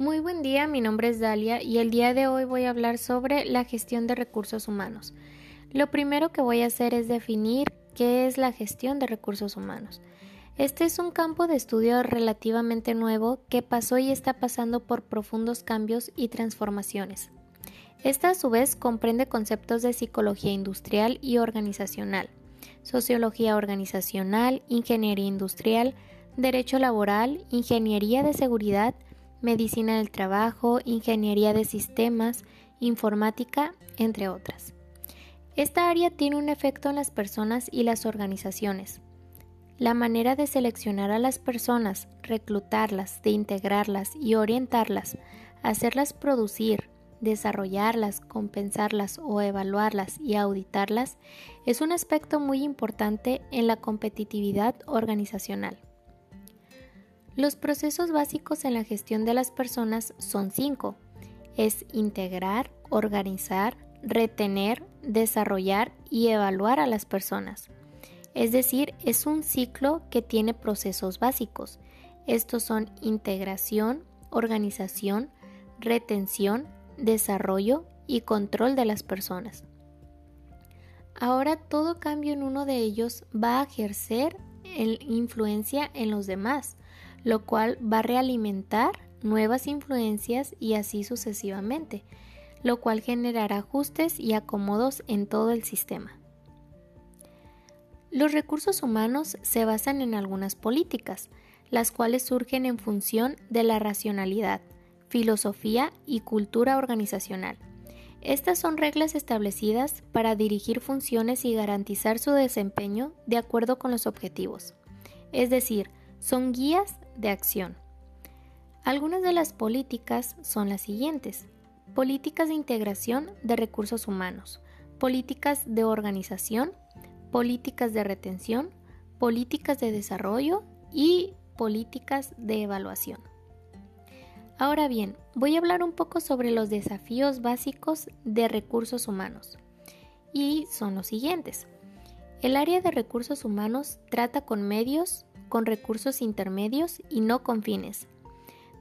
Muy buen día, mi nombre es Dalia y el día de hoy voy a hablar sobre la gestión de recursos humanos. Lo primero que voy a hacer es definir qué es la gestión de recursos humanos. Este es un campo de estudio relativamente nuevo que pasó y está pasando por profundos cambios y transformaciones. Esta a su vez comprende conceptos de psicología industrial y organizacional, sociología organizacional, ingeniería industrial, derecho laboral, ingeniería de seguridad, medicina del trabajo, ingeniería de sistemas, informática, entre otras. Esta área tiene un efecto en las personas y las organizaciones. La manera de seleccionar a las personas, reclutarlas, de integrarlas y orientarlas, hacerlas producir, desarrollarlas, compensarlas o evaluarlas y auditarlas es un aspecto muy importante en la competitividad organizacional. Los procesos básicos en la gestión de las personas son cinco. Es integrar, organizar, retener, desarrollar y evaluar a las personas. Es decir, es un ciclo que tiene procesos básicos. Estos son integración, organización, retención, desarrollo y control de las personas. Ahora todo cambio en uno de ellos va a ejercer influencia en los demás, lo cual va a realimentar nuevas influencias y así sucesivamente, lo cual generará ajustes y acomodos en todo el sistema. Los recursos humanos se basan en algunas políticas, las cuales surgen en función de la racionalidad, filosofía y cultura organizacional. Estas son reglas establecidas para dirigir funciones y garantizar su desempeño de acuerdo con los objetivos. Es decir, son guías de acción. Algunas de las políticas son las siguientes. Políticas de integración de recursos humanos, políticas de organización, políticas de retención, políticas de desarrollo y políticas de evaluación. Ahora bien, voy a hablar un poco sobre los desafíos básicos de recursos humanos. Y son los siguientes. El área de recursos humanos trata con medios, con recursos intermedios y no con fines.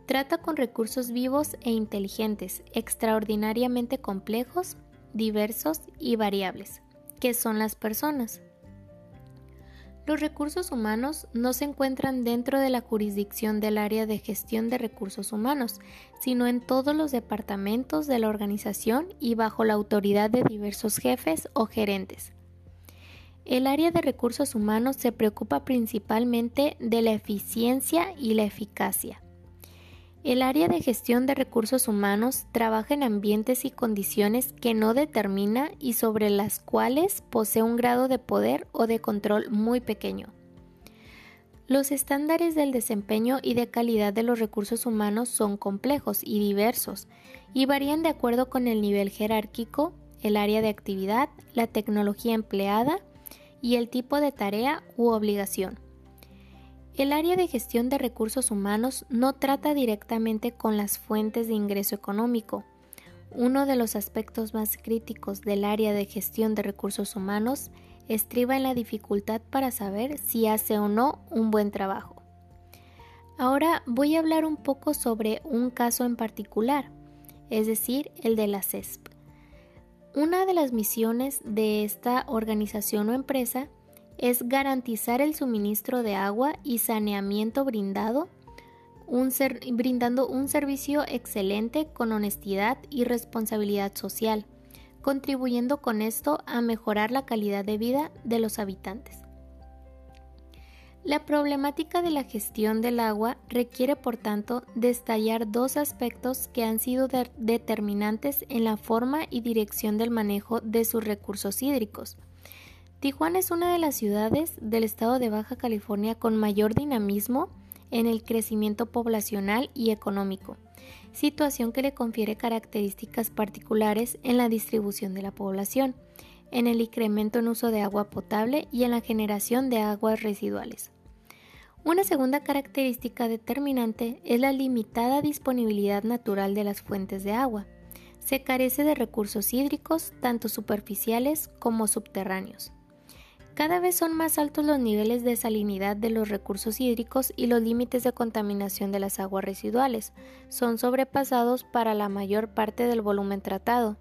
Trata con recursos vivos e inteligentes, extraordinariamente complejos, diversos y variables, que son las personas. Los recursos humanos no se encuentran dentro de la jurisdicción del área de gestión de recursos humanos, sino en todos los departamentos de la organización y bajo la autoridad de diversos jefes o gerentes. El área de recursos humanos se preocupa principalmente de la eficiencia y la eficacia. El área de gestión de recursos humanos trabaja en ambientes y condiciones que no determina y sobre las cuales posee un grado de poder o de control muy pequeño. Los estándares del desempeño y de calidad de los recursos humanos son complejos y diversos y varían de acuerdo con el nivel jerárquico, el área de actividad, la tecnología empleada y el tipo de tarea u obligación. El área de gestión de recursos humanos no trata directamente con las fuentes de ingreso económico. Uno de los aspectos más críticos del área de gestión de recursos humanos estriba en la dificultad para saber si hace o no un buen trabajo. Ahora voy a hablar un poco sobre un caso en particular, es decir, el de la CESP. Una de las misiones de esta organización o empresa es garantizar el suministro de agua y saneamiento brindado, brindando un servicio excelente con honestidad y responsabilidad social, contribuyendo con esto a mejorar la calidad de vida de los habitantes. La problemática de la gestión del agua requiere, por tanto, destallar dos aspectos que han sido determinantes en la forma y dirección del manejo de sus recursos hídricos. Tijuana es una de las ciudades del estado de Baja California con mayor dinamismo en el crecimiento poblacional y económico, situación que le confiere características particulares en la distribución de la población en el incremento en uso de agua potable y en la generación de aguas residuales. Una segunda característica determinante es la limitada disponibilidad natural de las fuentes de agua. Se carece de recursos hídricos tanto superficiales como subterráneos. Cada vez son más altos los niveles de salinidad de los recursos hídricos y los límites de contaminación de las aguas residuales son sobrepasados para la mayor parte del volumen tratado.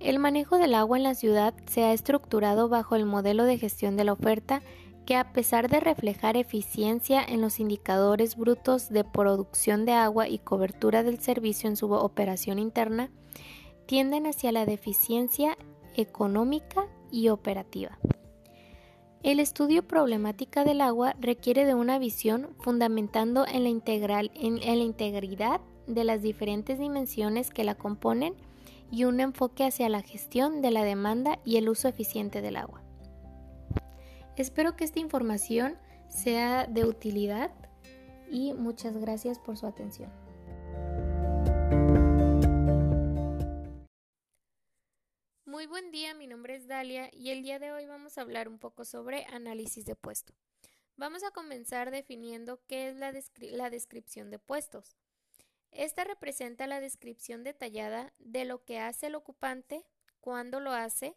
El manejo del agua en la ciudad se ha estructurado bajo el modelo de gestión de la oferta que a pesar de reflejar eficiencia en los indicadores brutos de producción de agua y cobertura del servicio en su operación interna, tienden hacia la deficiencia económica y operativa. El estudio problemática del agua requiere de una visión fundamentando en la, integral, en, la integridad de las diferentes dimensiones que la componen y un enfoque hacia la gestión de la demanda y el uso eficiente del agua. Espero que esta información sea de utilidad y muchas gracias por su atención. Muy buen día, mi nombre es Dalia y el día de hoy vamos a hablar un poco sobre análisis de puesto. Vamos a comenzar definiendo qué es la, la descripción de puestos. Esta representa la descripción detallada de lo que hace el ocupante, cuándo lo hace,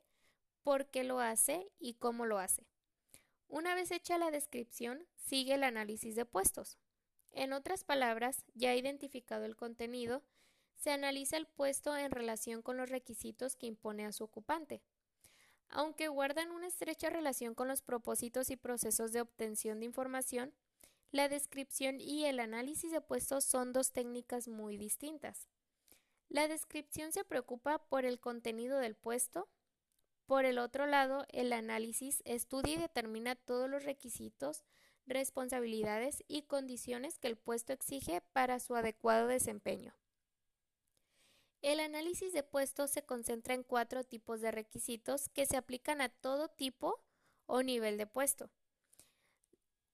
por qué lo hace y cómo lo hace. Una vez hecha la descripción, sigue el análisis de puestos. En otras palabras, ya identificado el contenido, se analiza el puesto en relación con los requisitos que impone a su ocupante. Aunque guardan una estrecha relación con los propósitos y procesos de obtención de información, la descripción y el análisis de puestos son dos técnicas muy distintas. La descripción se preocupa por el contenido del puesto. Por el otro lado, el análisis estudia y determina todos los requisitos, responsabilidades y condiciones que el puesto exige para su adecuado desempeño. El análisis de puestos se concentra en cuatro tipos de requisitos que se aplican a todo tipo o nivel de puesto.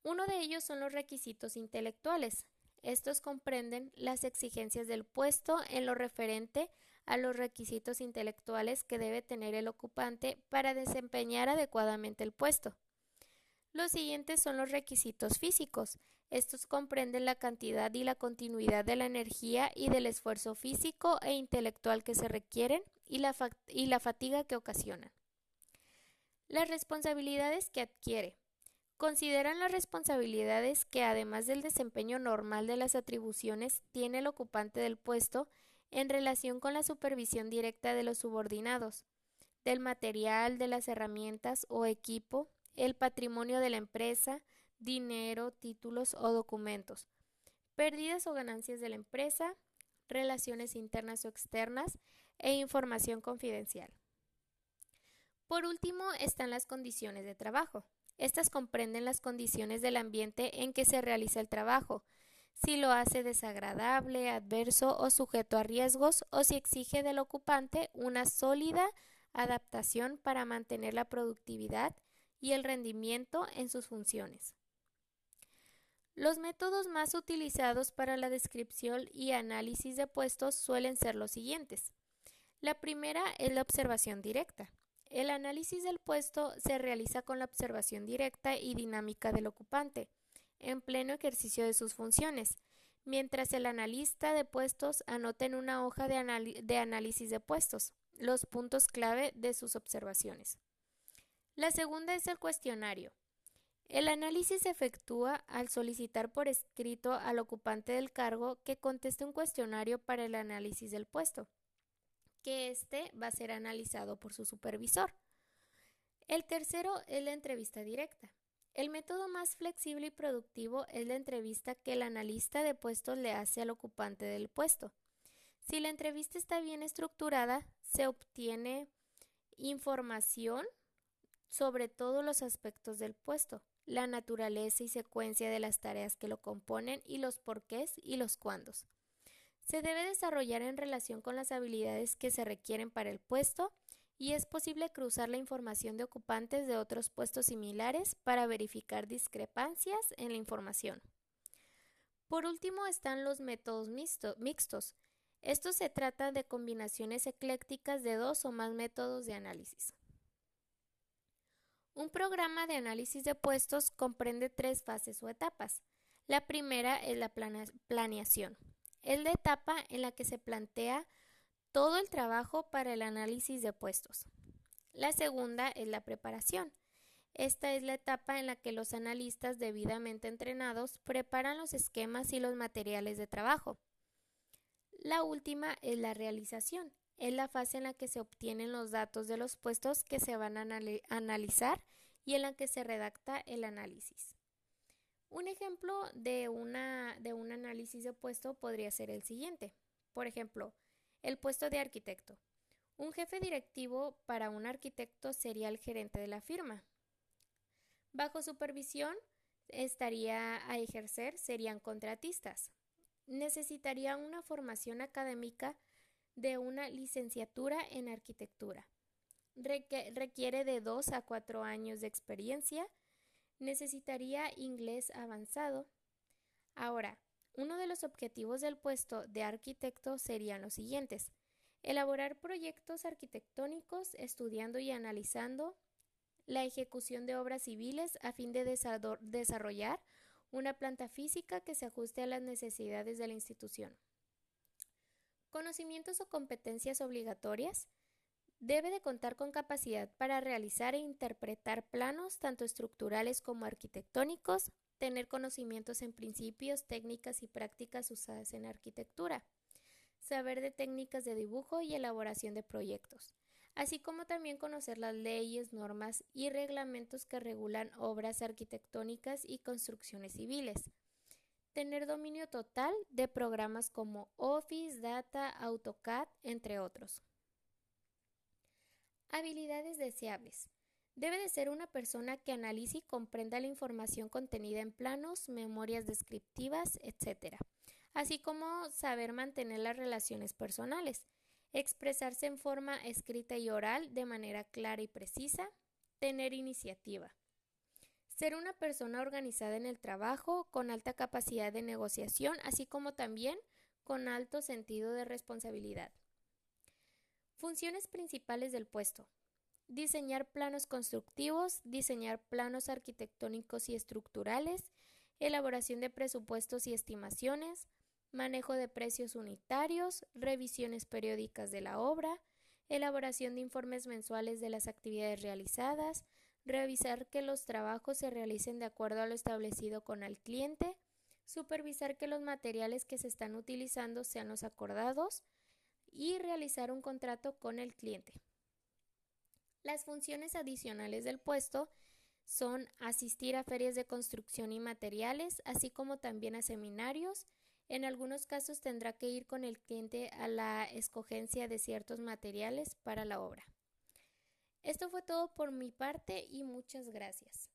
Uno de ellos son los requisitos intelectuales. Estos comprenden las exigencias del puesto en lo referente a los requisitos intelectuales que debe tener el ocupante para desempeñar adecuadamente el puesto. Los siguientes son los requisitos físicos. Estos comprenden la cantidad y la continuidad de la energía y del esfuerzo físico e intelectual que se requieren y la, fatiga que ocasionan. Las responsabilidades que adquiere consideran las responsabilidades que, además del desempeño normal de las atribuciones, tiene el ocupante del puesto en relación con la supervisión directa de los subordinados, del material, de las herramientas o equipo, el patrimonio de la empresa, dinero, títulos o documentos, pérdidas o ganancias de la empresa, relaciones internas o externas e información confidencial. Por último están las condiciones de trabajo. Estas comprenden las condiciones del ambiente en que se realiza el trabajo, si lo hace desagradable, adverso o sujeto a riesgos o si exige del ocupante una sólida adaptación para mantener la productividad y el rendimiento en sus funciones. Los métodos más utilizados para la descripción y análisis de puestos suelen ser los siguientes. La primera es la observación directa. El análisis del puesto se realiza con la observación directa y dinámica del ocupante, en pleno ejercicio de sus funciones, mientras el analista de puestos anota en una hoja de, de análisis de puestos los puntos clave de sus observaciones. La segunda es el cuestionario. El análisis se efectúa al solicitar por escrito al ocupante del cargo que conteste un cuestionario para el análisis del puesto que éste va a ser analizado por su supervisor. El tercero es la entrevista directa. El método más flexible y productivo es la entrevista que el analista de puestos le hace al ocupante del puesto. Si la entrevista está bien estructurada, se obtiene información sobre todos los aspectos del puesto, la naturaleza y secuencia de las tareas que lo componen y los porqués y los cuándos se debe desarrollar en relación con las habilidades que se requieren para el puesto y es posible cruzar la información de ocupantes de otros puestos similares para verificar discrepancias en la información. Por último están los métodos mixtos. Esto se trata de combinaciones eclécticas de dos o más métodos de análisis. Un programa de análisis de puestos comprende tres fases o etapas. La primera es la planeación. Es la etapa en la que se plantea todo el trabajo para el análisis de puestos. La segunda es la preparación. Esta es la etapa en la que los analistas debidamente entrenados preparan los esquemas y los materiales de trabajo. La última es la realización. Es la fase en la que se obtienen los datos de los puestos que se van a analizar y en la que se redacta el análisis. Un ejemplo de, una, de un análisis de puesto podría ser el siguiente. Por ejemplo, el puesto de arquitecto. Un jefe directivo para un arquitecto sería el gerente de la firma. Bajo supervisión estaría a ejercer serían contratistas. Necesitaría una formación académica de una licenciatura en arquitectura. requiere de dos a cuatro años de experiencia. Necesitaría inglés avanzado. Ahora, uno de los objetivos del puesto de arquitecto serían los siguientes. Elaborar proyectos arquitectónicos estudiando y analizando la ejecución de obras civiles a fin de desarrollar una planta física que se ajuste a las necesidades de la institución. Conocimientos o competencias obligatorias. Debe de contar con capacidad para realizar e interpretar planos tanto estructurales como arquitectónicos, tener conocimientos en principios, técnicas y prácticas usadas en arquitectura, saber de técnicas de dibujo y elaboración de proyectos, así como también conocer las leyes, normas y reglamentos que regulan obras arquitectónicas y construcciones civiles. Tener dominio total de programas como Office, Data, AutoCAD, entre otros. Habilidades deseables. Debe de ser una persona que analice y comprenda la información contenida en planos, memorias descriptivas, etc. Así como saber mantener las relaciones personales expresarse en forma escrita y oral de manera clara y precisa, tener iniciativa. Ser una persona organizada en el trabajo, con alta capacidad de negociación, así como también con alto sentido de responsabilidad. Funciones principales del puesto. Diseñar planos constructivos, diseñar planos arquitectónicos y estructurales, elaboración de presupuestos y estimaciones, manejo de precios unitarios, revisiones periódicas de la obra, elaboración de informes mensuales de las actividades realizadas, revisar que los trabajos se realicen de acuerdo a lo establecido con el cliente, supervisar que los materiales que se están utilizando sean los acordados y realizar un contrato con el cliente. Las funciones adicionales del puesto son asistir a ferias de construcción y materiales, así como también a seminarios, en algunos casos tendrá que ir con el cliente a la escogencia de ciertos materiales para la obra. Esto fue todo por mi parte y muchas gracias.